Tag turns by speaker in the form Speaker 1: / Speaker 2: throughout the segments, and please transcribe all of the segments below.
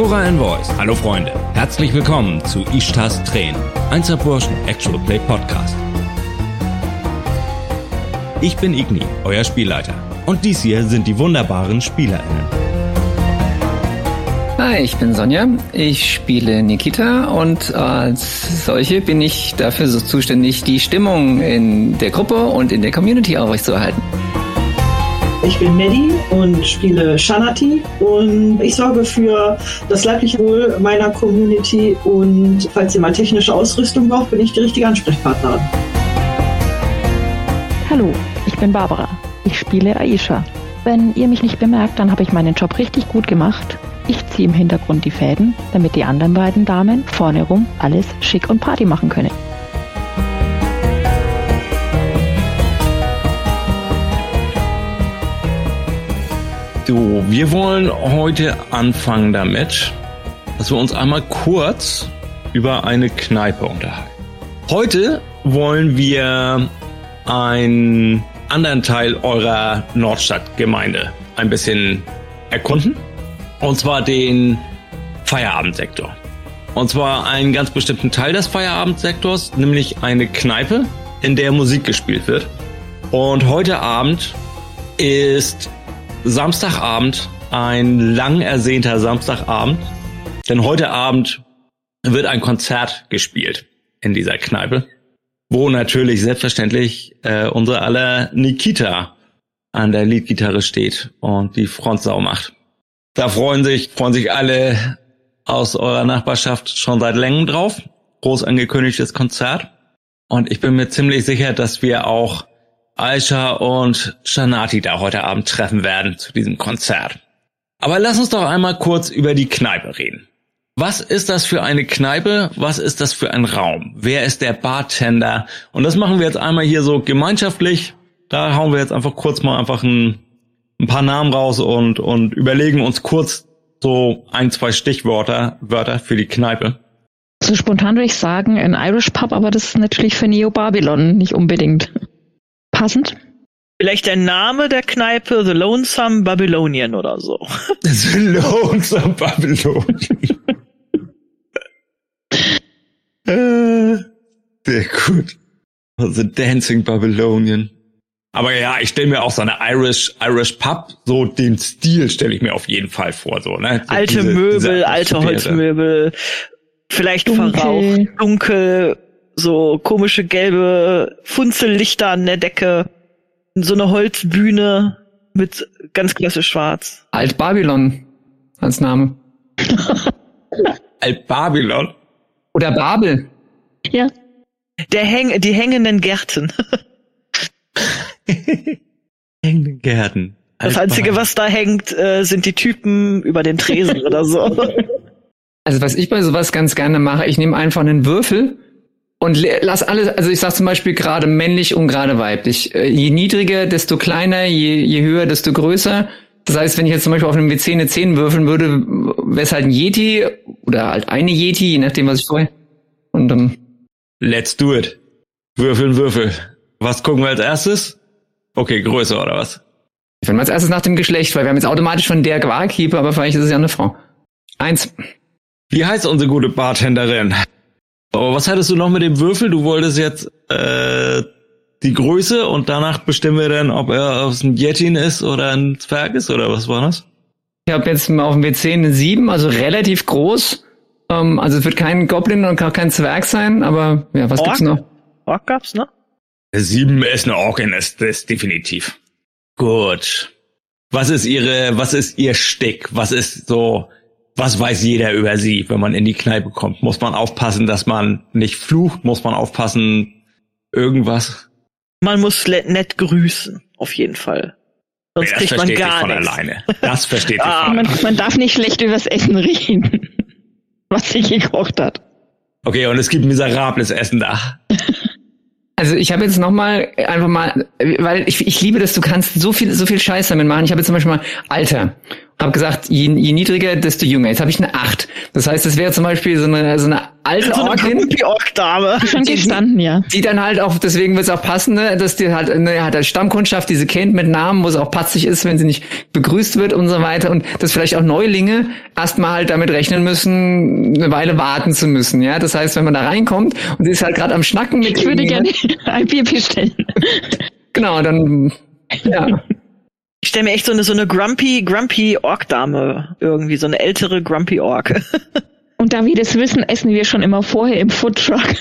Speaker 1: Cora and Voice. Hallo Freunde. Herzlich willkommen zu Ishtas Tränen. Einzelburschen Actual Play Podcast. Ich bin Igni, euer Spielleiter. Und dies hier sind die wunderbaren SpielerInnen.
Speaker 2: Hi, ich bin Sonja. Ich spiele Nikita und als solche bin ich dafür so zuständig, die Stimmung in der Gruppe und in der Community aufrechtzuerhalten.
Speaker 3: Ich bin Maddie und spiele Shanati und ich sorge für das leibliche Wohl meiner Community und falls ihr mal technische Ausrüstung braucht, bin ich die richtige Ansprechpartnerin.
Speaker 4: Hallo, ich bin Barbara. Ich spiele Aisha. Wenn ihr mich nicht bemerkt, dann habe ich meinen Job richtig gut gemacht. Ich ziehe im Hintergrund die Fäden, damit die anderen beiden Damen vorne rum alles schick und Party machen können.
Speaker 1: So, wir wollen heute anfangen damit, dass wir uns einmal kurz über eine Kneipe unterhalten. Heute wollen wir einen anderen Teil eurer Nordstadtgemeinde ein bisschen erkunden. Und zwar den Feierabendsektor. Und zwar einen ganz bestimmten Teil des Feierabendsektors, nämlich eine Kneipe, in der Musik gespielt wird. Und heute Abend ist Samstagabend, ein lang ersehnter Samstagabend. Denn heute Abend wird ein Konzert gespielt in dieser Kneipe, wo natürlich selbstverständlich äh, unsere aller Nikita an der Leadgitarre steht und die Frontsau macht. Da freuen sich, freuen sich alle aus eurer Nachbarschaft schon seit längerem drauf. Groß angekündigtes Konzert. Und ich bin mir ziemlich sicher, dass wir auch Aisha und Shanati da heute Abend treffen werden zu diesem Konzert. Aber lass uns doch einmal kurz über die Kneipe reden. Was ist das für eine Kneipe? Was ist das für ein Raum? Wer ist der Bartender? Und das machen wir jetzt einmal hier so gemeinschaftlich. Da hauen wir jetzt einfach kurz mal einfach ein, ein paar Namen raus und, und überlegen uns kurz so ein, zwei Stichwörter Wörter für die Kneipe.
Speaker 4: So spontan würde ich sagen, ein Irish Pub, aber das ist natürlich für Neo Babylon nicht unbedingt passend.
Speaker 5: Vielleicht der Name der Kneipe, The Lonesome Babylonian oder so.
Speaker 1: The Lonesome Babylonian. äh, sehr gut. The Dancing Babylonian. Aber ja, ich stelle mir auch so eine Irish Irish Pub, so den Stil stelle ich mir auf jeden Fall vor, so ne. So
Speaker 5: alte diese, Möbel, diese alte Holzmöbel, vielleicht dunkel. verraucht, dunkel, so komische gelbe Funzellichter an der Decke, so eine Holzbühne mit ganz klassisch schwarz.
Speaker 2: Alt Babylon als Name.
Speaker 1: Alt Babylon?
Speaker 2: Oder Babel.
Speaker 4: Ja.
Speaker 5: Der Häng die hängenden Gärten.
Speaker 1: hängenden Gärten.
Speaker 5: Alt das Einzige, was da hängt, äh, sind die Typen über den Tresen oder so.
Speaker 2: Also was ich bei sowas ganz gerne mache, ich nehme einfach einen Würfel und lass alles, also ich sag zum Beispiel gerade männlich und gerade weiblich. Äh, je niedriger, desto kleiner, je, je höher, desto größer. Das heißt, wenn ich jetzt zum Beispiel auf einem WC eine 10 würfeln würde, wäre es halt ein Yeti oder halt eine Yeti, je nachdem, was ich vorher. Und dann.
Speaker 1: Let's do it. Würfeln, Würfel. Was gucken wir als erstes? Okay, Größe oder was?
Speaker 2: Ich finde als erstes nach dem Geschlecht, weil wir haben jetzt automatisch von der Quarkkeeper, aber vielleicht ist es ja eine Frau. Eins.
Speaker 1: Wie heißt unsere gute Bartenderin? Aber was hattest du noch mit dem Würfel? Du wolltest jetzt äh, die Größe und danach bestimmen wir dann, ob er aus ein Yetin ist oder ein Zwerg ist oder was war das?
Speaker 2: Ich habe jetzt mal auf dem WC eine 7, also relativ groß. Ähm, also es wird kein Goblin und auch kein Zwerg sein, aber ja, was Ork? gibt's noch?
Speaker 5: Ork gab's, ne?
Speaker 1: Eine 7 ist eine Orkin, ist das definitiv. Gut. Was ist ihre, was ist ihr Stick? Was ist so was weiß jeder über sie, wenn man in die Kneipe kommt? Muss man aufpassen, dass man nicht flucht? Muss man aufpassen, irgendwas?
Speaker 5: Man muss nett grüßen, auf jeden Fall. Sonst
Speaker 1: ja,
Speaker 5: kriegt man gar
Speaker 1: von
Speaker 5: nichts.
Speaker 1: alleine. Das versteht
Speaker 4: ah,
Speaker 1: von
Speaker 4: man, man darf nicht schlecht übers Essen reden, was sie gekocht hat.
Speaker 1: Okay, und es gibt miserables Essen da.
Speaker 2: Also ich habe jetzt noch mal einfach mal, weil ich, ich liebe das, du kannst so viel so viel Scheiß damit machen. Ich habe jetzt zum Beispiel mal Alter habe gesagt, je, je niedriger, desto jünger. Jetzt habe ich eine 8. Das heißt, es wäre zum Beispiel so eine, so eine alte
Speaker 5: so Orkin. Ork-Dame.
Speaker 4: Schon gestanden, ja.
Speaker 2: Die dann halt auch, deswegen wird es auch passen, ne, dass die halt, ne, hat als Stammkundschaft diese kennt mit Namen, wo es auch patzig ist, wenn sie nicht begrüßt wird und so weiter. Und dass vielleicht auch Neulinge erstmal halt damit rechnen müssen, eine Weile warten zu müssen. Ja, das heißt, wenn man da reinkommt und sie ist halt gerade am Schnacken mit
Speaker 4: Ich würde gerne ein Bier bestellen.
Speaker 2: Genau, dann ja.
Speaker 5: Ich stelle mir echt so eine so eine grumpy grumpy Ork Dame irgendwie so eine ältere grumpy Ork.
Speaker 4: Und da wir das wissen, essen wir schon immer vorher im Foodtruck.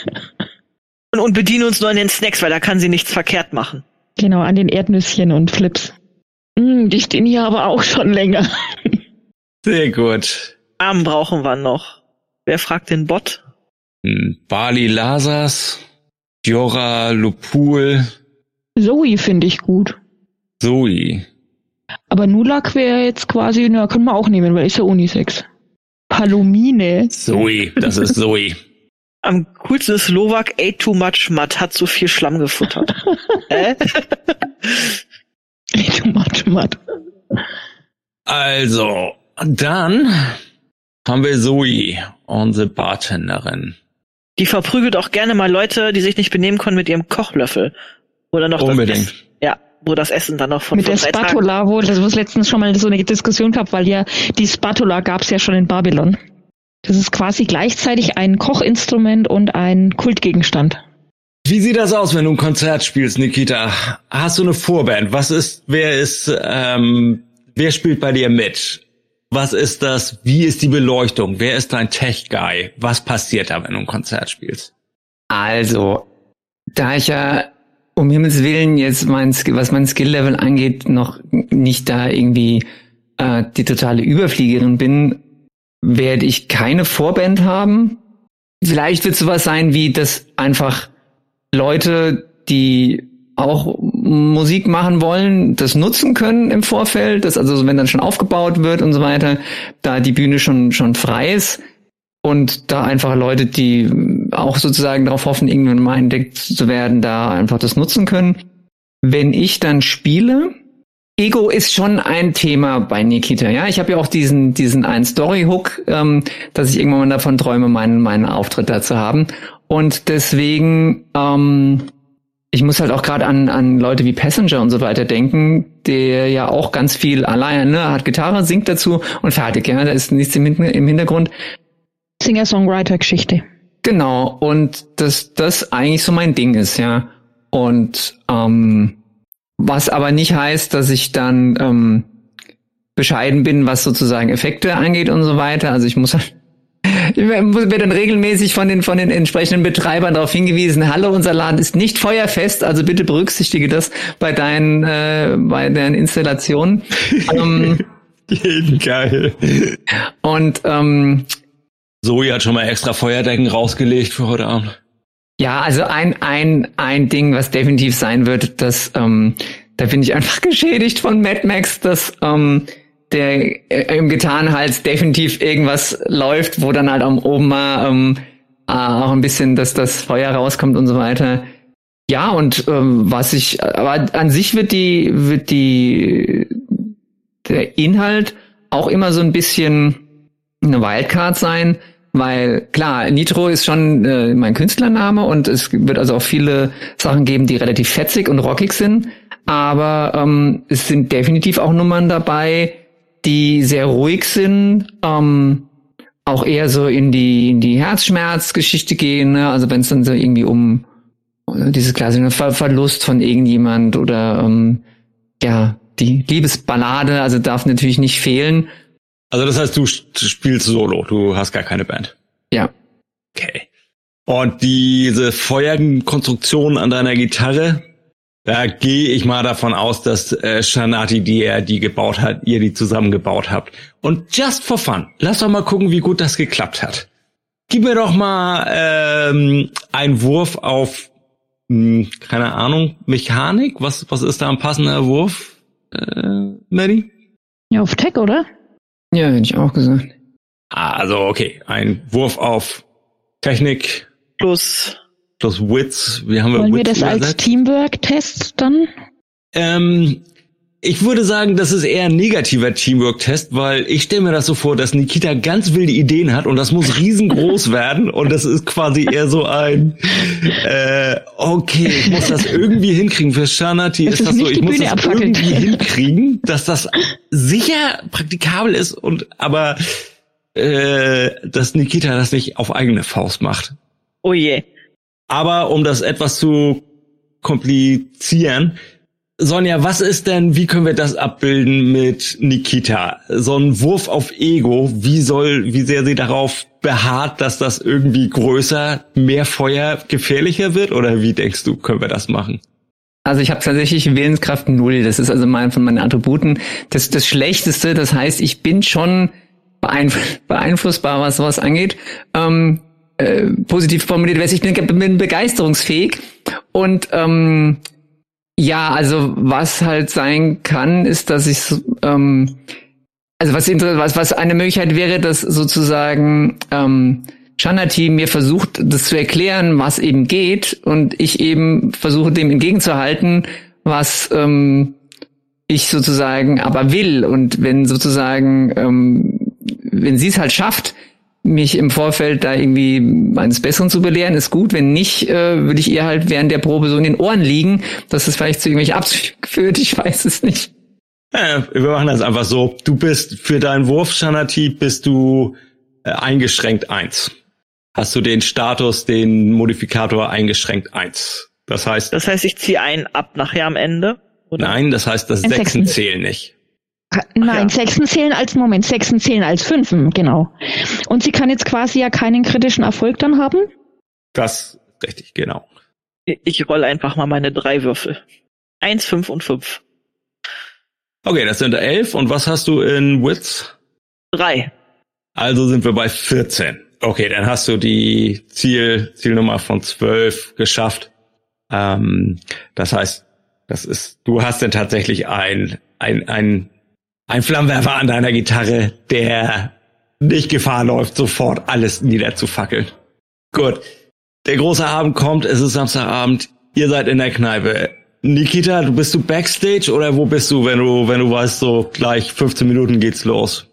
Speaker 5: Und, und bedienen uns nur an den Snacks, weil da kann sie nichts verkehrt machen.
Speaker 4: Genau, an den Erdnüsschen und Flips. Mm, die stehen hier aber auch schon länger.
Speaker 1: Sehr gut.
Speaker 5: Namen brauchen wir noch. Wer fragt den Bot?
Speaker 1: Hm, Bali Lasas, Jora Lupul.
Speaker 4: Zoe finde ich gut.
Speaker 1: Zoe.
Speaker 4: Aber Nulak wäre jetzt quasi, na, können wir auch nehmen, weil ist ja Unisex. Palomine.
Speaker 1: Zoe, das ist Zoe.
Speaker 5: Am coolsten ist Slovak ate too much Matt, hat so viel Schlamm gefuttert.
Speaker 4: äh? ate too much Matt.
Speaker 1: Also, dann haben wir Zoe, unsere Bartenderin.
Speaker 5: Die verprügelt auch gerne mal Leute, die sich nicht benehmen können mit ihrem Kochlöffel. Oder noch
Speaker 1: Unbedingt.
Speaker 5: Das ja, wo das Essen dann noch von
Speaker 4: Mit der Spatula, wo das es letztens schon mal so eine Diskussion gab, weil ja die Spatula gab es ja schon in Babylon. Das ist quasi gleichzeitig ein Kochinstrument und ein Kultgegenstand.
Speaker 1: Wie sieht das aus, wenn du ein Konzert spielst, Nikita? Hast du eine Vorband? Was ist, wer ist, ähm, wer spielt bei dir mit? Was ist das? Wie ist die Beleuchtung? Wer ist dein Tech-Guy? Was passiert da, wenn du ein Konzert spielst?
Speaker 2: Also, da ich ja um Himmels Willen jetzt mein, was mein Skill-Level angeht, noch nicht da irgendwie äh, die totale Überfliegerin bin, werde ich keine Vorband haben. Vielleicht wird sowas sein wie, dass einfach Leute, die auch Musik machen wollen, das nutzen können im Vorfeld, dass also wenn dann schon aufgebaut wird und so weiter, da die Bühne schon schon frei ist und da einfach Leute, die auch sozusagen darauf hoffen, irgendwann mal entdeckt zu werden, da einfach das nutzen können. Wenn ich dann spiele, Ego ist schon ein Thema bei Nikita. Ja, ich habe ja auch diesen diesen einen Story Hook, ähm, dass ich irgendwann mal davon träume, meinen meinen Auftritt da zu haben. Und deswegen, ähm, ich muss halt auch gerade an an Leute wie Passenger und so weiter denken, der ja auch ganz viel alleine ne, hat Gitarre, singt dazu und fertig. Ja, da ist nichts im, im Hintergrund.
Speaker 4: Singer-Songwriter-Geschichte.
Speaker 2: Genau, und dass das eigentlich so mein Ding ist, ja. Und ähm, was aber nicht heißt, dass ich dann ähm, bescheiden bin, was sozusagen Effekte angeht und so weiter. Also ich muss ich werde dann regelmäßig von den von den entsprechenden Betreibern darauf hingewiesen, hallo, unser Laden ist nicht feuerfest, also bitte berücksichtige das bei deinen äh, bei deinen Installationen. ähm,
Speaker 1: Geil.
Speaker 2: Und ähm,
Speaker 1: Zoe hat schon mal extra Feuerdecken rausgelegt für heute Abend.
Speaker 2: Ja, also ein, ein, ein Ding, was definitiv sein wird, dass ähm, da bin ich einfach geschädigt von Mad Max, dass ähm, der äh, im Gitarrenhals definitiv irgendwas läuft, wo dann halt am oben mal ähm, äh, auch ein bisschen, dass das Feuer rauskommt und so weiter. Ja, und ähm, was ich, aber an sich wird die, wird die, der Inhalt auch immer so ein bisschen eine Wildcard sein, weil klar, Nitro ist schon äh, mein Künstlername und es wird also auch viele Sachen geben, die relativ fetzig und rockig sind, aber ähm, es sind definitiv auch Nummern dabei, die sehr ruhig sind, ähm, auch eher so in die in die Herzschmerzgeschichte gehen, ne? also wenn es dann so irgendwie um dieses klassische Ver Verlust von irgendjemand oder ähm, ja die Liebesballade, also darf natürlich nicht fehlen.
Speaker 1: Also das heißt, du spielst solo, du hast gar keine Band.
Speaker 2: Ja.
Speaker 1: Okay. Und diese Feuerkonstruktion an deiner Gitarre, da gehe ich mal davon aus, dass äh, Shanati, die er die gebaut hat, ihr die zusammengebaut habt. Und just for fun, lass doch mal gucken, wie gut das geklappt hat. Gib mir doch mal ähm, einen Wurf auf, mh, hm, keine Ahnung, Mechanik. Was, was ist da ein passender Wurf, äh, Maddie?
Speaker 4: Ja, auf Tech, oder?
Speaker 2: Ja, hätte ich auch gesagt.
Speaker 1: Ah, also okay, ein Wurf auf Technik
Speaker 5: plus
Speaker 1: plus Wits. Wie haben wir
Speaker 4: Wollen
Speaker 1: Wits
Speaker 4: wir das als Teamwork-Test dann?
Speaker 1: Ähm, ich würde sagen, das ist eher ein negativer Teamwork-Test, weil ich stelle mir das so vor, dass Nikita ganz wilde Ideen hat und das muss riesengroß werden und das ist quasi eher so ein äh, okay, ich muss das irgendwie hinkriegen. Für Shanati ist, das so, ich muss das abfackelt. irgendwie hinkriegen, dass das sicher praktikabel ist und aber äh, dass Nikita das nicht auf eigene Faust macht.
Speaker 5: Oh je.
Speaker 1: Aber um das etwas zu komplizieren, Sonja, was ist denn, wie können wir das abbilden mit Nikita? So ein Wurf auf Ego, wie soll, wie sehr sie darauf beharrt, dass das irgendwie größer, mehr Feuer, gefährlicher wird? Oder wie denkst du, können wir das machen?
Speaker 2: Also ich habe tatsächlich Willenskraft null. Das ist also mein von meinen Attributen das, das Schlechteste. Das heißt, ich bin schon beeinflussbar, was sowas angeht. Ähm, äh, positiv formuliert, ich bin, bin begeisterungsfähig und ähm, ja, also was halt sein kann, ist, dass ich ähm, also was, was was eine Möglichkeit wäre, dass sozusagen ähm, Shanati mir versucht, das zu erklären, was eben geht, und ich eben versuche dem entgegenzuhalten, was ähm, ich sozusagen aber will. Und wenn sozusagen, ähm, wenn sie es halt schafft, mich im Vorfeld da irgendwie eines Besseren zu belehren, ist gut. Wenn nicht, äh, würde ich ihr halt während der Probe so in den Ohren liegen, dass es vielleicht zu irgendwelchen Abzügen führt. Ich weiß es nicht.
Speaker 1: Ja, wir machen das einfach so. Du bist für deinen Wurf, Shanati, bist du äh, eingeschränkt eins. Hast du den Status, den Modifikator eingeschränkt eins. Das heißt.
Speaker 5: Das heißt, ich ziehe einen ab nachher am Ende?
Speaker 1: Oder? Nein, das heißt, das Sechsen zählen nicht.
Speaker 4: Nein, ja. Sechsen zählen als Moment, Sechsen zählen als Fünfen, genau. Und sie kann jetzt quasi ja keinen kritischen Erfolg dann haben?
Speaker 1: Das richtig, genau.
Speaker 5: Ich roll einfach mal meine drei Würfel. Eins, fünf und fünf.
Speaker 1: Okay, das sind elf. Und was hast du in Wits?
Speaker 5: Drei.
Speaker 1: Also sind wir bei 14. Okay, dann hast du die Ziel, Zielnummer von zwölf geschafft. Ähm, das heißt, das ist, du hast dann tatsächlich ein, ein, ein ein Flammenwerfer an deiner Gitarre, der nicht Gefahr läuft, sofort alles niederzufackeln. Gut. Der große Abend kommt, es ist Samstagabend, ihr seid in der Kneipe. Nikita, du bist du backstage oder wo bist du, wenn du, wenn du weißt, so gleich 15 Minuten geht's los?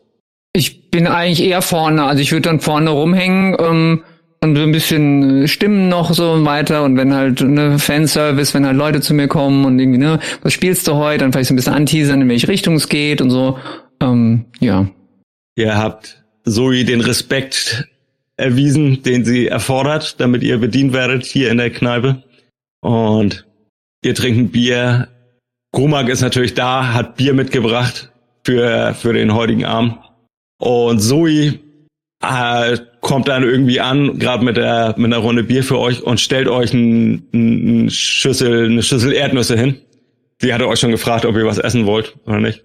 Speaker 2: Ich bin eigentlich eher vorne, also ich würde dann vorne rumhängen, ähm, und so ein bisschen äh, Stimmen noch so weiter und wenn halt ne Fanservice, wenn halt Leute zu mir kommen und irgendwie, ne, was spielst du heute, dann vielleicht so ein bisschen anteasern, in welche Richtung es geht und so. Ähm, ja.
Speaker 1: Ihr habt Zoe den Respekt erwiesen, den sie erfordert, damit ihr bedient werdet hier in der Kneipe. Und ihr trinkt ein Bier. Grumak ist natürlich da, hat Bier mitgebracht für, für den heutigen Abend. Und Zoe äh, kommt dann irgendwie an, gerade mit der mit einer Runde Bier für euch und stellt euch ein, ein Schüssel, eine Schüssel Erdnüsse hin. Sie hatte euch schon gefragt, ob ihr was essen wollt oder nicht.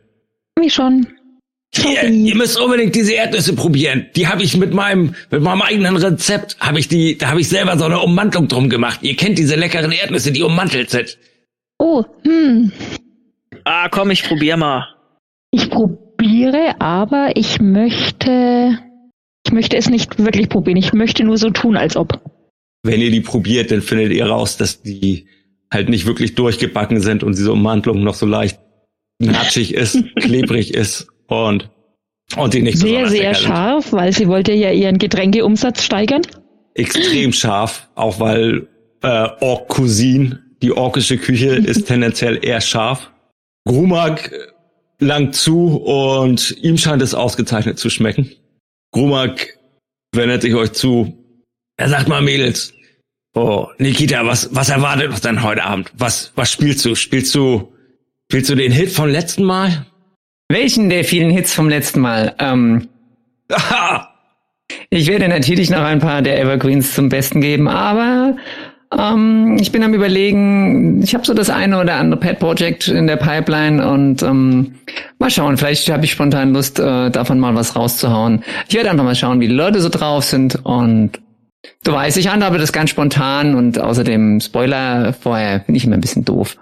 Speaker 4: Wie schon.
Speaker 1: Ihr, ihr müsst unbedingt diese Erdnüsse probieren. Die habe ich mit meinem mit meinem eigenen Rezept habe ich die, da habe ich selber so eine Ummantelung drum gemacht. Ihr kennt diese leckeren Erdnüsse, die ummantelt sind.
Speaker 4: Oh, hm.
Speaker 5: Ah, komm, ich probier mal.
Speaker 4: Ich probiere, aber ich möchte ich möchte es nicht wirklich probieren. Ich möchte nur so tun, als ob.
Speaker 1: Wenn ihr die probiert, dann findet ihr raus, dass die halt nicht wirklich durchgebacken sind und diese Ummantelung noch so leicht natschig ist, klebrig ist und und die nicht
Speaker 4: sehr sehr scharf, sind. weil sie wollte ja ihren Getränkeumsatz steigern.
Speaker 1: Extrem scharf, auch weil äh, Ork Cuisine, die orkische Küche, ist tendenziell eher scharf. Grumak langt zu und ihm scheint es ausgezeichnet zu schmecken. Grumak wendet sich euch zu. Er sagt mal, Mädels. Oh, Nikita, was, was erwartet uns denn heute Abend? Was, was spielst du? Spielst du, spielst du den Hit vom letzten Mal?
Speaker 2: Welchen der vielen Hits vom letzten Mal? Ähm. Ich werde natürlich noch ein paar der Evergreens zum Besten geben, aber ähm, ich bin am überlegen, ich habe so das eine oder andere Pet-Project in der Pipeline und ähm, mal schauen, vielleicht habe ich spontan Lust, äh, davon mal was rauszuhauen. Ich werde einfach mal schauen, wie die Leute so drauf sind und du weißt, ich handhabe das ganz spontan und außerdem Spoiler vorher finde ich immer ein bisschen doof.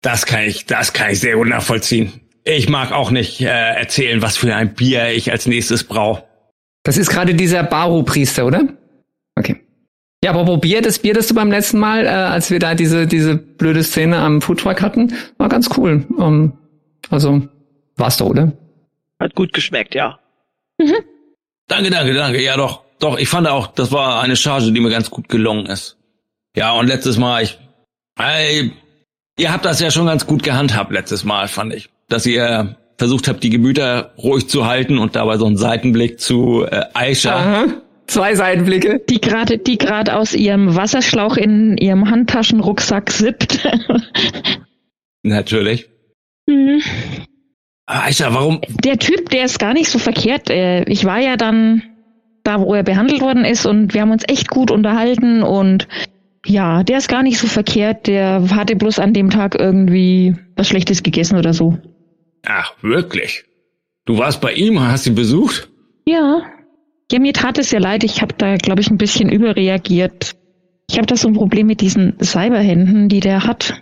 Speaker 1: Das kann ich, das kann ich sehr gut nachvollziehen. Ich mag auch nicht äh, erzählen, was für ein Bier ich als nächstes brauche.
Speaker 2: Das ist gerade dieser Baru-Priester, oder? Okay. Ja, aber Bier, das Bier, das du beim letzten Mal, äh, als wir da diese, diese blöde Szene am Foodtruck hatten, war ganz cool. Um, ähm, Also, war's doch, oder?
Speaker 5: Hat gut geschmeckt, ja.
Speaker 1: Mhm. Danke, danke, danke. Ja, doch, doch. Ich fand auch, das war eine Charge, die mir ganz gut gelungen ist. Ja, und letztes Mal, ich, ey, ihr habt das ja schon ganz gut gehandhabt letztes Mal, fand ich. Dass ihr versucht habt, die Gemüter ruhig zu halten und dabei so einen Seitenblick zu äh, Aisha. Aha.
Speaker 2: Zwei Seitenblicke.
Speaker 4: Die gerade, die gerade aus ihrem Wasserschlauch in ihrem Handtaschenrucksack sippt.
Speaker 1: Natürlich. Mhm. Aisha, warum?
Speaker 4: Der Typ, der ist gar nicht so verkehrt. Äh, ich war ja dann da, wo er behandelt worden ist und wir haben uns echt gut unterhalten und ja, der ist gar nicht so verkehrt. Der hatte bloß an dem Tag irgendwie was Schlechtes gegessen oder so.
Speaker 1: Ach, wirklich? Du warst bei ihm, hast ihn besucht?
Speaker 4: Ja. Ja, mir tat es ja leid. Ich habe da, glaube ich, ein bisschen überreagiert. Ich habe da so ein Problem mit diesen Cyberhänden, die der hat.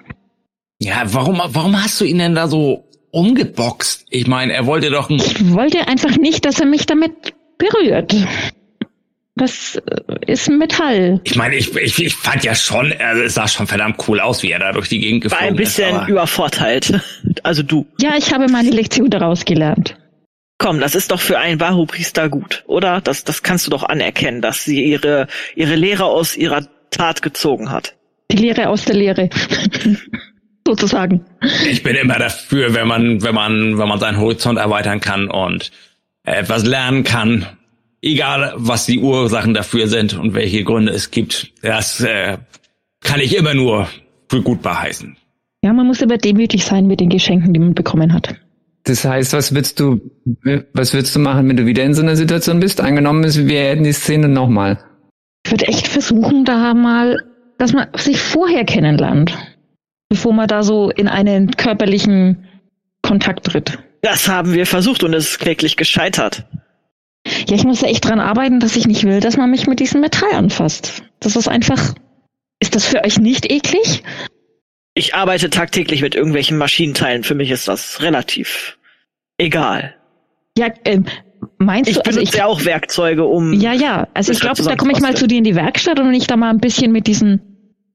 Speaker 1: Ja, warum, warum hast du ihn denn da so umgeboxt? Ich meine, er wollte doch ein...
Speaker 4: Ich wollte einfach nicht, dass er mich damit berührt. Das äh, ist Metall.
Speaker 1: Ich meine, ich, ich, ich fand ja schon, also es sah schon verdammt cool aus, wie er da durch die Gegend geflogen
Speaker 5: ist. War ein bisschen ist, übervorteilt. Also du.
Speaker 4: Ja, ich habe meine Lektion daraus gelernt.
Speaker 5: Komm, das ist doch für einen Bahu-Priester gut, oder? Das, das kannst du doch anerkennen, dass sie ihre, ihre Lehre aus ihrer Tat gezogen hat.
Speaker 4: Die Lehre aus der Lehre. Sozusagen.
Speaker 1: Ich bin immer dafür, wenn man, wenn man, wenn man seinen Horizont erweitern kann und etwas lernen kann, egal was die Ursachen dafür sind und welche Gründe es gibt, das äh, kann ich immer nur für gut beheißen.
Speaker 4: Ja, man muss aber demütig sein mit den Geschenken, die man bekommen hat.
Speaker 2: Das heißt, was würdest du, was würdest du machen, wenn du wieder in so einer Situation bist? Angenommen ist, wir hätten die Szene nochmal.
Speaker 4: Ich würde echt versuchen, da mal, dass man sich vorher kennenlernt, bevor man da so in einen körperlichen Kontakt tritt.
Speaker 5: Das haben wir versucht und es ist kläglich gescheitert.
Speaker 4: Ja, ich muss ja echt dran arbeiten, dass ich nicht will, dass man mich mit diesem Metall anfasst. Das ist einfach. Ist das für euch nicht eklig?
Speaker 5: Ich arbeite tagtäglich mit irgendwelchen Maschinenteilen. Für mich ist das relativ egal.
Speaker 4: Ja, äh, meinst
Speaker 5: ich
Speaker 4: du?
Speaker 5: Also ich ja auch Werkzeuge, um.
Speaker 4: Ja, ja. Also ich glaube, da komme ich mal zu dir in die Werkstatt und wenn ich da mal ein bisschen mit diesen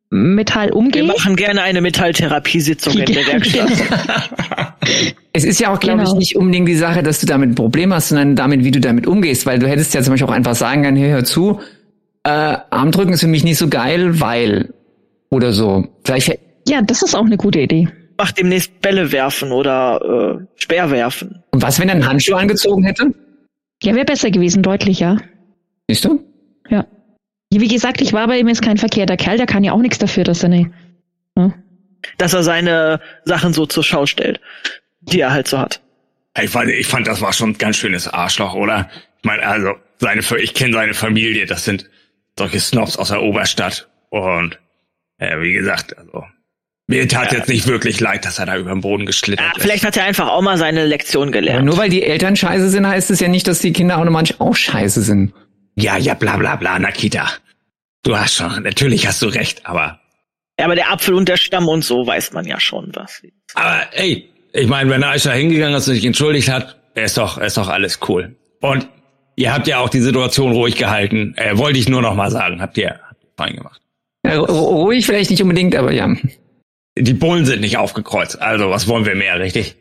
Speaker 4: Metall umgehe.
Speaker 5: Wir machen gerne eine Metalltherapiesitzung in der Werkstatt.
Speaker 2: es ist ja auch, glaube genau. ich, nicht unbedingt die Sache, dass du damit ein Problem hast, sondern damit, wie du damit umgehst, weil du hättest ja zum Beispiel auch einfach sagen können, hey, hör zu, äh, Armdrücken ist für mich nicht so geil, weil oder so. Vielleicht
Speaker 4: ja, das ist auch eine gute Idee.
Speaker 5: Mach demnächst Bälle werfen oder äh, Speer werfen.
Speaker 2: Und was, wenn er einen Handschuh angezogen hätte?
Speaker 4: Ja, wäre besser gewesen, deutlich, ja.
Speaker 2: Siehst du?
Speaker 4: Ja. Wie gesagt, ich war bei ihm jetzt kein verkehrter Kerl, der kann ja auch nichts dafür, dass er ne,
Speaker 5: ne? Dass er seine Sachen so zur Schau stellt, die er halt so hat.
Speaker 1: Ich fand, ich fand, das war schon ein ganz schönes Arschloch, oder? Ich meine, also, seine, ich kenne seine Familie, das sind solche Snobs aus der Oberstadt. Und äh, wie gesagt, also mir tat ja. jetzt nicht wirklich leid, dass er da über den Boden geschlittert ja,
Speaker 5: ist. Vielleicht hat er einfach auch mal seine Lektion gelernt.
Speaker 2: Aber nur weil die Eltern scheiße sind, heißt es ja nicht, dass die Kinder automatisch auch scheiße sind.
Speaker 1: Ja, ja, bla bla bla, Nakita. Du hast schon, natürlich hast du recht, aber.
Speaker 5: Ja, aber der Apfel und der Stamm und so weiß man ja schon was.
Speaker 1: Aber ey, ich meine, wenn Aisha hingegangen ist und sich entschuldigt hat, ist doch, ist doch alles cool. Und ihr habt ja auch die Situation ruhig gehalten. Äh, wollte ich nur noch mal sagen, habt ihr, habt ihr fein gemacht.
Speaker 2: Ja, ruhig vielleicht nicht unbedingt, aber ja
Speaker 1: die Bullen sind nicht aufgekreuzt. Also, was wollen wir mehr, richtig?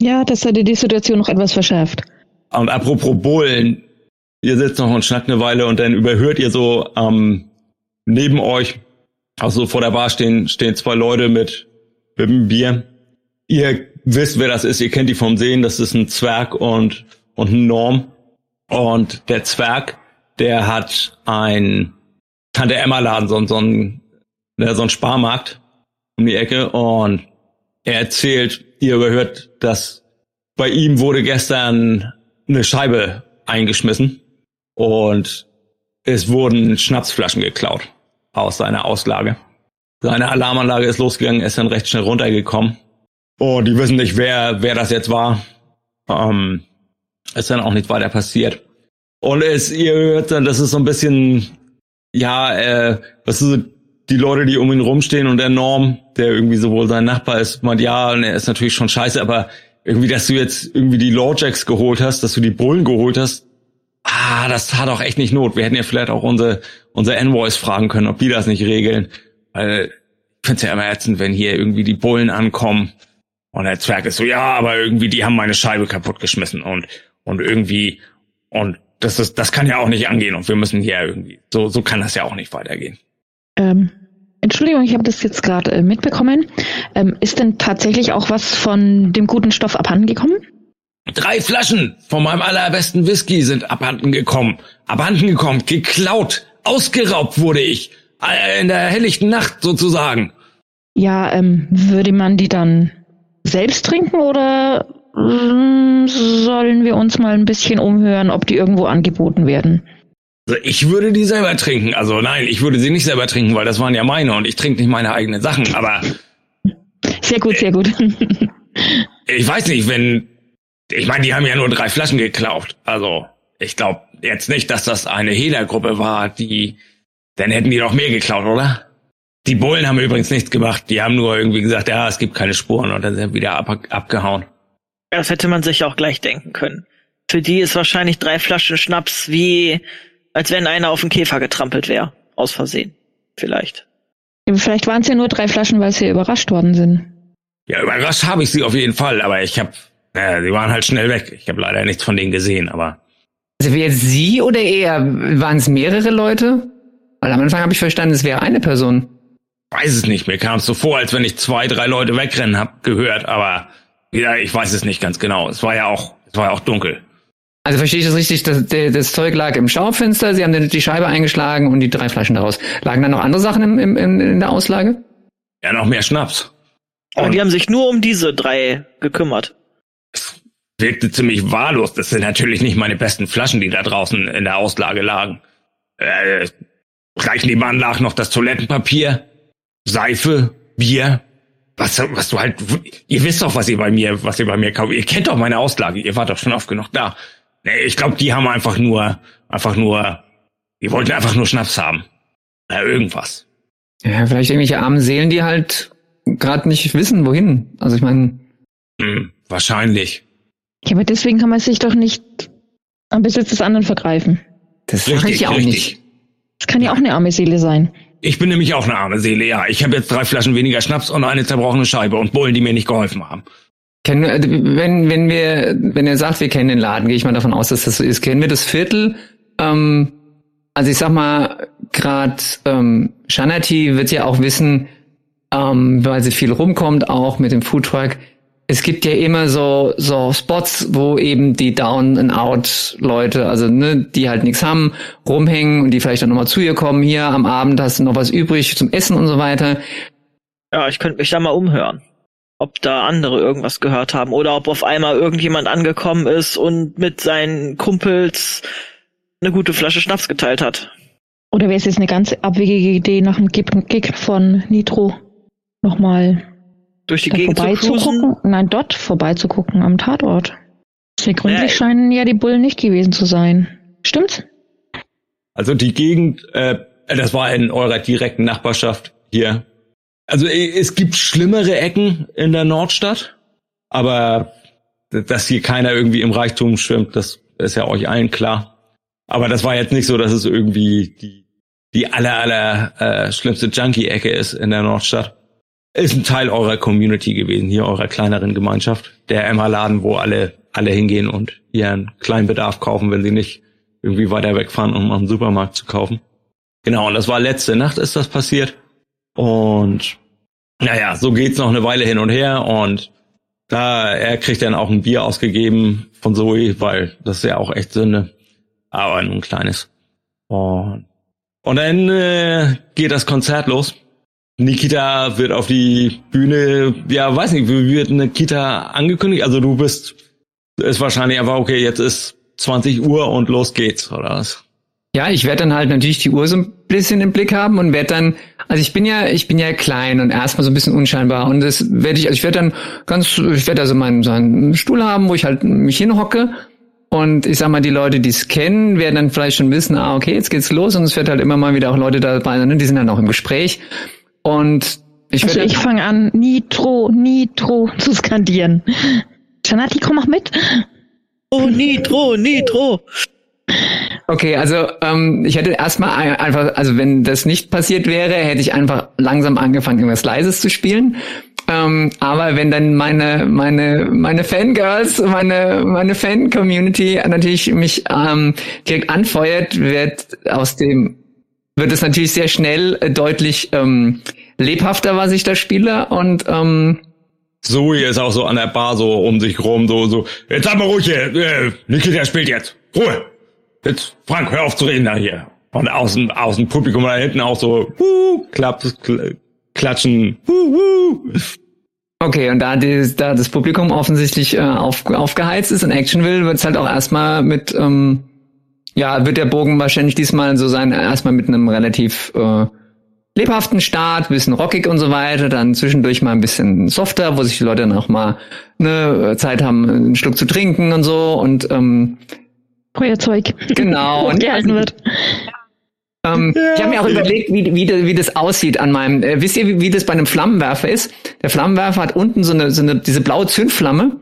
Speaker 4: Ja, das hätte die Situation noch etwas verschärft.
Speaker 1: Und apropos Bullen, ihr sitzt noch und schnackt eine Weile und dann überhört ihr so ähm, neben euch, also vor der Bar stehen, stehen zwei Leute mit, mit einem Bier. Ihr wisst, wer das ist, ihr kennt die vom Sehen, das ist ein Zwerg und, und ein Norm. Und der Zwerg, der hat ein Tante Emma Laden, so, so ein, so ein Sparmarkt um die Ecke und er erzählt, ihr überhört, dass bei ihm wurde gestern eine Scheibe eingeschmissen und es wurden Schnapsflaschen geklaut aus seiner Auslage. Seine Alarmanlage ist losgegangen, ist dann recht schnell runtergekommen. Und die wissen nicht, wer, wer das jetzt war. Ähm, ist dann auch nicht weiter passiert. Und es, ihr hört dann, das ist so ein bisschen, ja, äh, was ist die Leute, die um ihn rumstehen und der Norm, der irgendwie sowohl sein Nachbar ist, meint, ja, und er ist natürlich schon scheiße, aber irgendwie, dass du jetzt irgendwie die Lawjacks geholt hast, dass du die Bullen geholt hast, ah, das hat auch echt nicht Not. Wir hätten ja vielleicht auch unsere, unsere Envoys fragen können, ob die das nicht regeln. Weil ich finde es ja immer ätzend, wenn hier irgendwie die Bullen ankommen Und der Zwerg ist so, ja, aber irgendwie, die haben meine Scheibe kaputtgeschmissen und, und irgendwie, und das ist, das kann ja auch nicht angehen und wir müssen hier irgendwie, so, so kann das ja auch nicht weitergehen.
Speaker 4: Ähm, Entschuldigung, ich habe das jetzt gerade äh, mitbekommen. Ähm, ist denn tatsächlich auch was von dem guten Stoff abhanden gekommen?
Speaker 1: Drei Flaschen von meinem allerbesten Whisky sind abhanden gekommen. Abhanden gekommen, geklaut, ausgeraubt wurde ich. Äh, in der helllichten Nacht sozusagen.
Speaker 4: Ja, ähm, würde man die dann selbst trinken oder äh, sollen wir uns mal ein bisschen umhören, ob die irgendwo angeboten werden?
Speaker 1: Also ich würde die selber trinken. Also nein, ich würde sie nicht selber trinken, weil das waren ja meine und ich trinke nicht meine eigenen Sachen, aber.
Speaker 4: Sehr gut, sehr gut.
Speaker 1: ich weiß nicht, wenn. Ich meine, die haben ja nur drei Flaschen geklaut. Also, ich glaube jetzt nicht, dass das eine Hehlergruppe war, die. Dann hätten die doch mehr geklaut, oder? Die Bullen haben übrigens nichts gemacht. Die haben nur irgendwie gesagt, ja, es gibt keine Spuren und dann sind wieder ab, abgehauen.
Speaker 5: Das hätte man sich auch gleich denken können. Für die ist wahrscheinlich drei Flaschen Schnaps wie als wenn einer auf den Käfer getrampelt wäre. Aus Versehen. Vielleicht.
Speaker 4: Vielleicht waren es ja nur drei Flaschen, weil sie überrascht worden sind.
Speaker 1: Ja, überrascht habe ich sie auf jeden Fall, aber ich habe, äh, sie waren halt schnell weg. Ich habe leider nichts von denen gesehen, aber.
Speaker 2: Also wäre Sie oder er? Waren es mehrere Leute? Weil am Anfang habe ich verstanden, es wäre eine Person.
Speaker 1: Weiß es nicht. Mir kam es so vor, als wenn ich zwei, drei Leute wegrennen hab gehört, aber ja, ich weiß es nicht ganz genau. Es war ja auch, es war ja auch dunkel.
Speaker 2: Also verstehe ich das richtig, das, das Zeug lag im Schaufenster, sie haben die Scheibe eingeschlagen und die drei Flaschen daraus. Lagen da noch andere Sachen im, im, in der Auslage?
Speaker 1: Ja, noch mehr Schnaps.
Speaker 5: Und, und die haben sich nur um diese drei gekümmert.
Speaker 1: Es wirkte ziemlich wahllos. Das sind natürlich nicht meine besten Flaschen, die da draußen in der Auslage lagen. Äh, gleich nebenan lag noch das Toilettenpapier, Seife, Bier. Was, was du halt, ihr wisst doch, was ihr bei mir, was ihr bei mir kauft. Ihr kennt doch meine Auslage. Ihr wart doch schon oft genug da. Nee, ich glaube, die haben einfach nur, einfach nur, die wollten einfach nur Schnaps haben. Oder irgendwas.
Speaker 2: Ja, vielleicht irgendwelche armen Seelen, die halt gerade nicht wissen, wohin. Also ich meine.
Speaker 1: Hm, wahrscheinlich.
Speaker 4: Ja, aber deswegen kann man sich doch nicht am Besitz des anderen vergreifen.
Speaker 2: Das richtig, ich auch richtig. nicht.
Speaker 4: Das kann ja auch eine arme Seele sein.
Speaker 1: Ich bin nämlich auch eine arme Seele, ja. Ich habe jetzt drei Flaschen weniger Schnaps und eine zerbrochene Scheibe und Bullen, die mir nicht geholfen haben.
Speaker 2: Kennen, äh, wenn, wenn wir, wenn er sagt, wir kennen den Laden, gehe ich mal davon aus, dass das so ist. Kennen wir das Viertel? Ähm, also ich sag mal, gerade ähm, Shanati wird ja auch wissen, ähm, weil sie viel rumkommt, auch mit dem Foodtruck. Es gibt ja immer so so Spots, wo eben die Down and Out Leute, also ne, die halt nichts haben, rumhängen und die vielleicht dann nochmal zu ihr kommen. Hier am Abend hast du noch was übrig zum Essen und so weiter.
Speaker 5: Ja, ich könnte mich da mal umhören ob da andere irgendwas gehört haben oder ob auf einmal irgendjemand angekommen ist und mit seinen Kumpels eine gute Flasche Schnaps geteilt hat.
Speaker 4: Oder wäre es jetzt eine ganz abwegige Idee, nach dem Gig von Nitro nochmal
Speaker 5: durch die Gegend
Speaker 4: vorbeizugucken? Nein, dort vorbeizugucken am Tatort. Sehr gründlich ja, scheinen ja die Bullen nicht gewesen zu sein. Stimmt's?
Speaker 1: Also die Gegend, äh, das war in eurer direkten Nachbarschaft hier also äh, es gibt schlimmere Ecken in der Nordstadt, aber dass hier keiner irgendwie im Reichtum schwimmt, das ist ja euch allen klar. Aber das war jetzt nicht so, dass es irgendwie die, die aller, aller äh, schlimmste Junkie-Ecke ist in der Nordstadt. Ist ein Teil eurer Community gewesen, hier eurer kleineren Gemeinschaft. Der Emma-Laden, wo alle, alle hingehen und ihren kleinen Bedarf kaufen, wenn sie nicht irgendwie weiter wegfahren, um am Supermarkt zu kaufen. Genau, und das war letzte Nacht ist das passiert. Und naja, so geht's noch eine Weile hin und her und da er kriegt dann auch ein Bier ausgegeben von Zoe, weil das ist ja auch echt Sünde. Aber nur ein kleines. Und, und dann äh, geht das Konzert los. Nikita wird auf die Bühne, ja, weiß nicht, wie wird Nikita angekündigt? Also du bist, ist wahrscheinlich einfach, okay, jetzt ist 20 Uhr und los geht's, oder was?
Speaker 2: Ja, ich werde dann halt natürlich die Uhr so ein bisschen im Blick haben und werde dann, also ich bin ja, ich bin ja klein und erstmal so ein bisschen unscheinbar und das werde ich, also ich werde dann ganz, ich werde also meinen so einen Stuhl haben, wo ich halt mich hinhocke und ich sag mal, die Leute, die es kennen, werden dann vielleicht schon wissen, ah, okay, jetzt geht's los und es wird halt immer mal wieder auch Leute dabei sein, ne? die sind dann auch im Gespräch und ich
Speaker 4: Also ich fange an, Nitro, Nitro zu skandieren. Janati, komm auch mit.
Speaker 5: Oh, Nitro, Nitro.
Speaker 2: Okay, also ähm, ich hätte erstmal einfach, also wenn das nicht passiert wäre, hätte ich einfach langsam angefangen, irgendwas Leises zu spielen. Äh, Ähm, aber wenn dann meine meine meine Fangirls, meine meine Fan-Community natürlich mich ähm, direkt anfeuert, wird aus dem wird es natürlich sehr schnell äh, deutlich ähm, lebhafter, was ich da spiele und ähm,
Speaker 1: Zoe ist auch so an der Bar so um sich rum, so, so, jetzt mal ruhig hier, äh, Nikita spielt jetzt. Ruhe. Jetzt, Frank, hör auf zu reden da hier. Und aus dem, aus dem Publikum da hinten auch so, uh, klapp, klatschen, uh, uh.
Speaker 2: Okay, und da, die, da das Publikum offensichtlich äh, auf, aufgeheizt ist und Action will, wird es halt auch erstmal mit, ähm, ja, wird der Bogen wahrscheinlich diesmal so sein, erstmal mit einem relativ äh, lebhaften Start, bisschen rockig und so weiter, dann zwischendurch mal ein bisschen softer, wo sich die Leute dann auch mal ne, Zeit haben, einen Schluck zu trinken und so und ähm,
Speaker 4: Feuerzeug.
Speaker 2: Genau. und
Speaker 4: gehalten wird.
Speaker 2: Ähm, ja. Ich habe mir auch überlegt, wie, wie, wie das aussieht an meinem. Äh, wisst ihr, wie, wie das bei einem Flammenwerfer ist? Der Flammenwerfer hat unten so eine, so eine diese blaue Zündflamme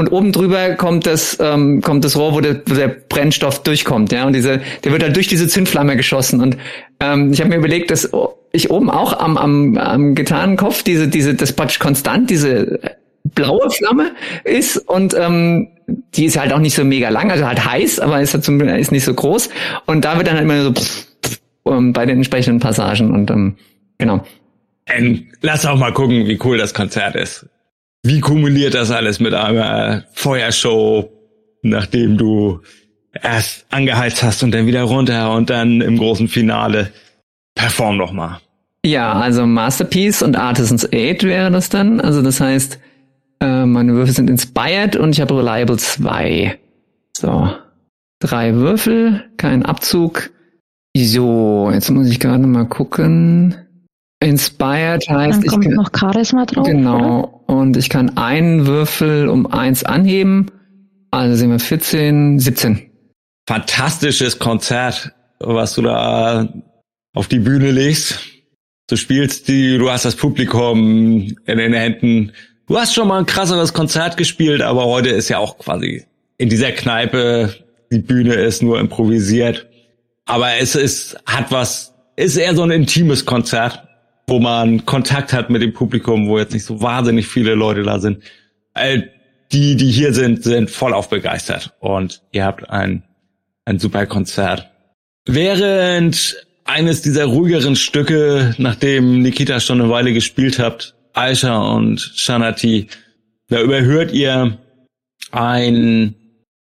Speaker 2: und oben drüber kommt das ähm, kommt das Rohr, wo der, wo der Brennstoff durchkommt, ja. Und diese, der wird halt durch diese Zündflamme geschossen. Und ähm, ich habe mir überlegt, dass ich oben auch am am, am Gitarrenkopf diese diese das praktisch konstant diese blaue Flamme ist und ähm, die ist halt auch nicht so mega lang, also halt heiß, aber ist halt zum, ist nicht so groß. Und da wird dann halt immer so pff, pff, um, bei den entsprechenden Passagen und ähm, genau.
Speaker 1: Ähm, lass auch mal gucken, wie cool das Konzert ist wie kumuliert das alles mit einer Feuershow, nachdem du erst angeheizt hast und dann wieder runter und dann im großen Finale perform noch mal.
Speaker 2: Ja, also Masterpiece und Artisans Aid wäre das dann. Also das heißt, äh, meine Würfel sind inspired und ich habe Reliable 2. So. Drei Würfel, kein Abzug. So, jetzt muss ich gerade mal gucken. Inspired heißt,
Speaker 4: Dann kommt ich kann, noch Charisma drauf.
Speaker 2: Genau. Oder? Und ich kann einen Würfel um eins anheben. Also sehen wir 14, 17.
Speaker 1: Fantastisches Konzert, was du da auf die Bühne legst. Du spielst die, du hast das Publikum in den Händen. Du hast schon mal ein krasseres Konzert gespielt, aber heute ist ja auch quasi in dieser Kneipe, die Bühne ist nur improvisiert. Aber es ist, hat was, ist eher so ein intimes Konzert wo man Kontakt hat mit dem Publikum, wo jetzt nicht so wahnsinnig viele Leute da sind. Die, die hier sind, sind voll auf begeistert und ihr habt ein, ein super Konzert. Während eines dieser ruhigeren Stücke, nachdem Nikita schon eine Weile gespielt habt, Aisha und Shanati, da überhört ihr ein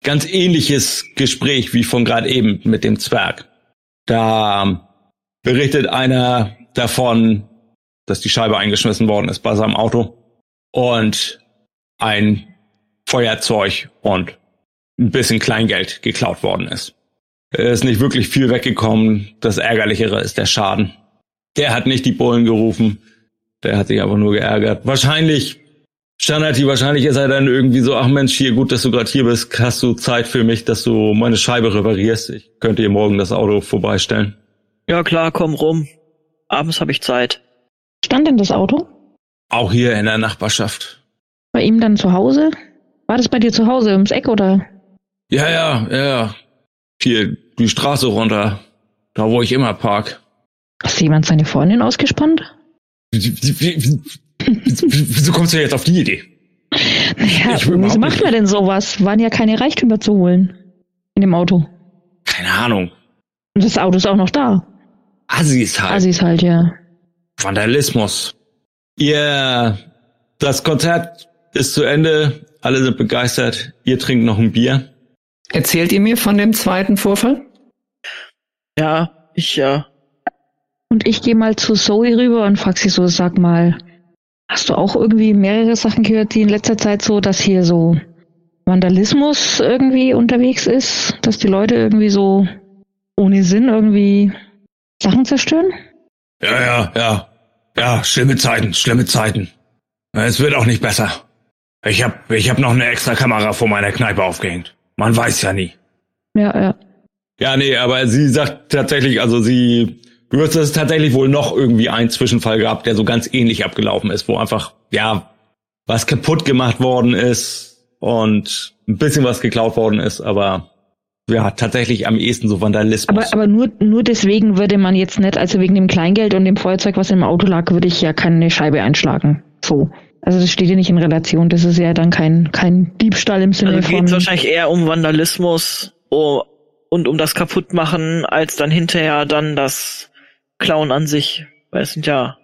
Speaker 1: ganz ähnliches Gespräch wie von gerade eben mit dem Zwerg. Da berichtet einer davon, dass die Scheibe eingeschmissen worden ist bei seinem Auto und ein Feuerzeug und ein bisschen Kleingeld geklaut worden ist. Er ist nicht wirklich viel weggekommen. Das Ärgerlichere ist der Schaden. Der hat nicht die Bullen gerufen. Der hat sich aber nur geärgert. Wahrscheinlich, Standardi, wahrscheinlich ist er dann irgendwie so, ach Mensch, hier, gut, dass du gerade hier bist. Hast du Zeit für mich, dass du meine Scheibe reparierst? Ich könnte dir morgen das Auto vorbeistellen.
Speaker 5: Ja klar, komm rum. Abends habe ich Zeit.
Speaker 4: Stand denn das Auto?
Speaker 1: Auch hier in der Nachbarschaft.
Speaker 4: Bei ihm dann zu Hause? War das bei dir zu Hause ums Eck oder?
Speaker 1: Ja, ja, ja, ja. Hier die Straße runter. Da wo ich immer park.
Speaker 4: Hast jemand seine Freundin ausgespannt?
Speaker 1: Wieso kommst du jetzt auf die Idee?
Speaker 4: Naja, wieso macht man denn sowas? Waren ja keine Reichtümer zu holen. In dem Auto.
Speaker 1: Keine Ahnung.
Speaker 4: Und das Auto ist auch noch da.
Speaker 1: Assis halt.
Speaker 4: Assis halt, ja.
Speaker 1: Vandalismus. Ihr, das Konzert ist zu Ende. Alle sind begeistert. Ihr trinkt noch ein Bier.
Speaker 2: Erzählt ihr mir von dem zweiten Vorfall?
Speaker 5: Ja, ich ja.
Speaker 4: Und ich gehe mal zu Zoe rüber und frag sie so, sag mal, hast du auch irgendwie mehrere Sachen gehört, die in letzter Zeit so, dass hier so Vandalismus irgendwie unterwegs ist, dass die Leute irgendwie so ohne Sinn irgendwie Sachen zerstören?
Speaker 1: Ja, ja, ja. Ja, schlimme Zeiten, schlimme Zeiten. Es wird auch nicht besser. Ich hab, ich hab noch eine extra Kamera vor meiner Kneipe aufgehängt. Man weiß ja nie.
Speaker 4: Ja, ja.
Speaker 1: Ja, nee, aber sie sagt tatsächlich, also sie, du hast es tatsächlich wohl noch irgendwie einen Zwischenfall gehabt, der so ganz ähnlich abgelaufen ist, wo einfach, ja, was kaputt gemacht worden ist und ein bisschen was geklaut worden ist, aber ja, tatsächlich am ehesten so Vandalismus.
Speaker 4: Aber, aber nur, nur deswegen würde man jetzt nicht, also wegen dem Kleingeld und dem Feuerzeug, was im Auto lag, würde ich ja keine Scheibe einschlagen. So. Also das steht ja nicht in Relation. Das ist ja dann kein, kein Diebstahl im Sinne also
Speaker 5: von. geht wahrscheinlich eher um Vandalismus oh, und um das Kaputtmachen, als dann hinterher dann das Klauen an sich. Weil es sind ja,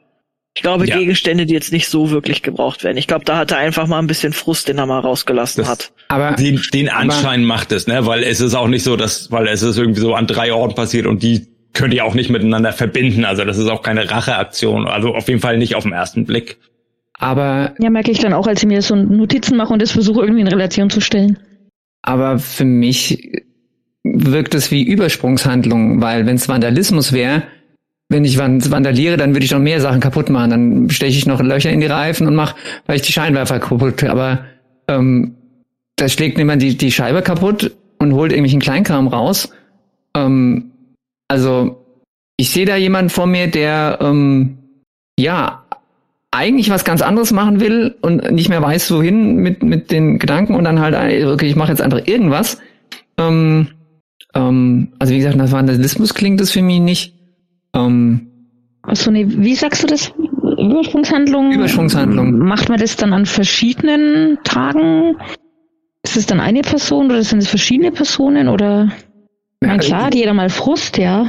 Speaker 5: ich glaube, ja. Gegenstände, die jetzt nicht so wirklich gebraucht werden. Ich glaube, da hat er einfach mal ein bisschen Frust, den er mal rausgelassen das, hat.
Speaker 1: Aber den, den Anschein aber, macht es, ne? Weil es ist auch nicht so, dass, weil es ist irgendwie so an drei Orten passiert und die könnt ihr auch nicht miteinander verbinden. Also das ist auch keine Racheaktion. Also auf jeden Fall nicht auf den ersten Blick.
Speaker 2: Aber.
Speaker 4: Ja, merke ich dann auch, als ich mir so Notizen mache und das versuche irgendwie in Relation zu stellen.
Speaker 2: Aber für mich wirkt es wie Übersprungshandlung, weil wenn es Vandalismus wäre, wenn ich vandaliere, dann würde ich noch mehr Sachen kaputt machen. Dann steche ich noch Löcher in die Reifen und mache vielleicht die Scheinwerfer kaputt. Aber ähm, da schlägt jemand die, die Scheibe kaputt und holt irgendwelchen Kleinkram raus. Ähm, also ich sehe da jemanden vor mir, der ähm, ja eigentlich was ganz anderes machen will und nicht mehr weiß, wohin mit, mit den Gedanken und dann halt, okay, ich mache jetzt einfach irgendwas. Ähm, ähm, also wie gesagt, nach Vandalismus klingt das für mich nicht. Ähm,
Speaker 4: Achso, nee, wie sagst du das? Übersprungshandlung?
Speaker 2: Übersprungshandlung.
Speaker 4: Macht man das dann an verschiedenen Tagen? Ist es dann eine Person oder sind es verschiedene Personen oder? Ja, mein, klar, hat jeder mal Frust, ja.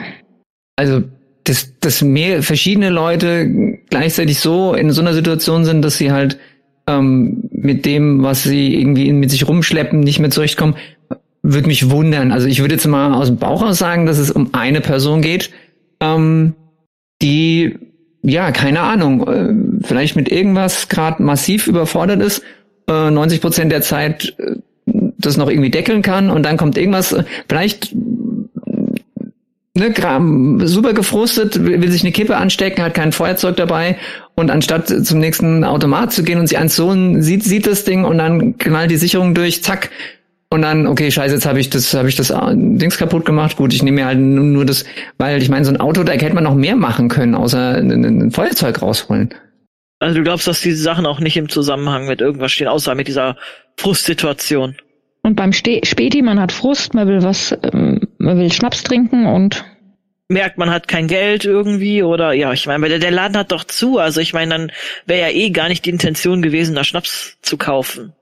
Speaker 2: Also dass, dass mehr verschiedene Leute gleichzeitig so in so einer Situation sind, dass sie halt ähm, mit dem, was sie irgendwie mit sich rumschleppen, nicht mehr zurechtkommen, würde mich wundern. Also ich würde jetzt mal aus dem Bauch aus sagen, dass es um eine Person geht, ähm, die ja keine Ahnung, äh, vielleicht mit irgendwas gerade massiv überfordert ist, äh, 90 Prozent der Zeit äh, das noch irgendwie deckeln kann und dann kommt irgendwas, äh, vielleicht ne, super gefrustet, will sich eine Kippe anstecken, hat kein Feuerzeug dabei und anstatt zum nächsten Automat zu gehen und sich anzuholen, sieht, sieht das Ding und dann knallt die Sicherung durch, zack. Und dann, okay, scheiße, jetzt habe ich das, habe ich das äh, Dings kaputt gemacht. Gut, ich nehme mir halt nur das, weil ich meine, so ein Auto, da hätte man noch mehr machen können, außer ein, ein Feuerzeug rausholen.
Speaker 5: Also du glaubst, dass diese Sachen auch nicht im Zusammenhang mit irgendwas stehen, außer mit dieser Frustsituation.
Speaker 4: Und beim Ste Späti, man hat Frust, man will was, ähm, man will Schnaps trinken und
Speaker 5: merkt, man hat kein Geld irgendwie oder ja, ich meine, der, der Laden hat doch zu, also ich meine, dann wäre ja eh gar nicht die Intention gewesen, da Schnaps zu kaufen.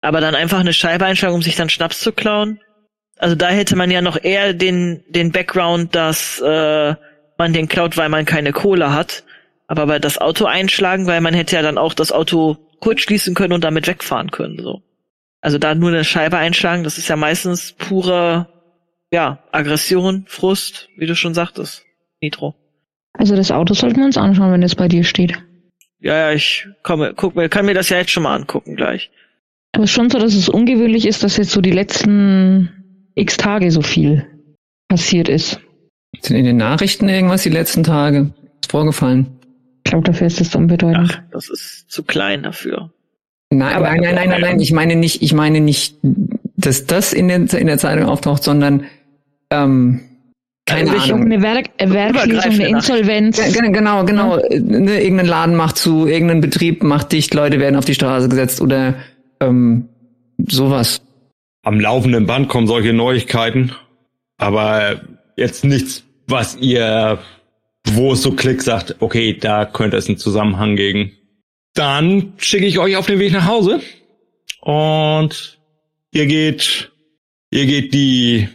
Speaker 5: Aber dann einfach eine Scheibe einschlagen, um sich dann Schnaps zu klauen? Also da hätte man ja noch eher den, den Background, dass äh, man den klaut, weil man keine Kohle hat. Aber bei das Auto einschlagen, weil man hätte ja dann auch das Auto kurz schließen können und damit wegfahren können. So. Also da nur eine Scheibe einschlagen, das ist ja meistens pure, ja, Aggression, Frust, wie du schon sagtest, Nitro.
Speaker 4: Also das Auto sollten wir uns anschauen, wenn es bei dir steht.
Speaker 5: Ja, ja, ich komme, guck mir, kann mir das ja jetzt schon mal angucken gleich.
Speaker 4: Aber es ist schon so, dass es ungewöhnlich ist, dass jetzt so die letzten x Tage so viel passiert ist.
Speaker 2: Sind in den Nachrichten irgendwas die letzten Tage vorgefallen?
Speaker 4: Ich glaube, dafür ist es unbedeutend.
Speaker 5: Ach, das ist zu klein dafür.
Speaker 2: Nein, aber, nein, nein, nein, nein, nein, ich meine nicht, ich meine nicht, dass das in, den, in der Zeitung auftaucht, sondern ähm, keine also Ahnung.
Speaker 4: Eine Werk, Werkschließung, eine Insolvenz.
Speaker 2: Genau, genau. Ja. Ne, irgendein Laden macht zu, irgendein Betrieb macht dicht, Leute werden auf die Straße gesetzt oder ähm, sowas.
Speaker 1: Am laufenden Band kommen solche Neuigkeiten, aber jetzt nichts, was ihr, wo es so Klick sagt, okay, da könnte es einen Zusammenhang geben. Dann schicke ich euch auf den Weg nach Hause und ihr geht, ihr geht die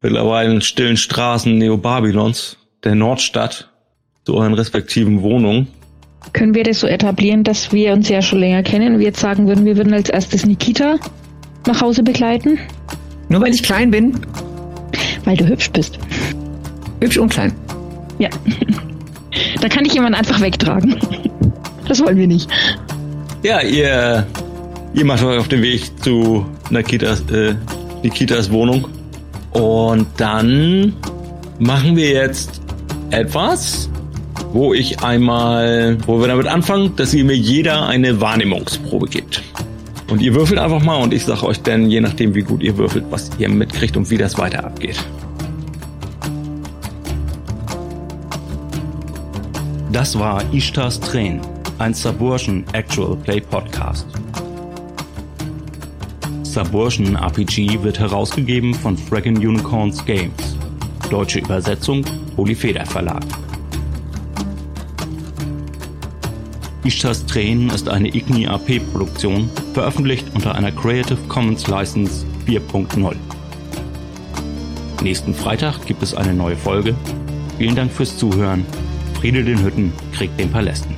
Speaker 1: mittlerweile stillen Straßen Neobabylons, der Nordstadt, zu euren respektiven Wohnungen.
Speaker 4: Können wir das so etablieren, dass wir uns ja schon länger kennen und wir jetzt sagen würden, wir würden als erstes Nikita nach Hause begleiten?
Speaker 2: Nur weil ich klein bin?
Speaker 4: Weil du hübsch bist.
Speaker 2: Hübsch und klein.
Speaker 4: Ja. da kann ich jemanden einfach wegtragen. Das wollen wir nicht.
Speaker 1: Ja, ihr, ihr macht euch auf den Weg zu Nikitas, äh, Nikitas Wohnung. Und dann machen wir jetzt etwas, wo ich einmal, wo wir damit anfangen, dass ihr mir jeder eine Wahrnehmungsprobe gibt. Und ihr würfelt einfach mal und ich sage euch dann, je nachdem wie gut ihr würfelt, was ihr mitkriegt und wie das weiter abgeht. Das war Ishtars Train, ein Subversion Actual Play Podcast. Subversion RPG wird herausgegeben von Fraggin Unicorns Games. Deutsche Übersetzung Polyfeder Verlag. Ishtas Tränen ist eine Igni AP Produktion, veröffentlicht unter einer Creative Commons License 4.0. Nächsten Freitag gibt es eine neue Folge. Vielen Dank fürs Zuhören. Friede den Hütten, Krieg den Palästen.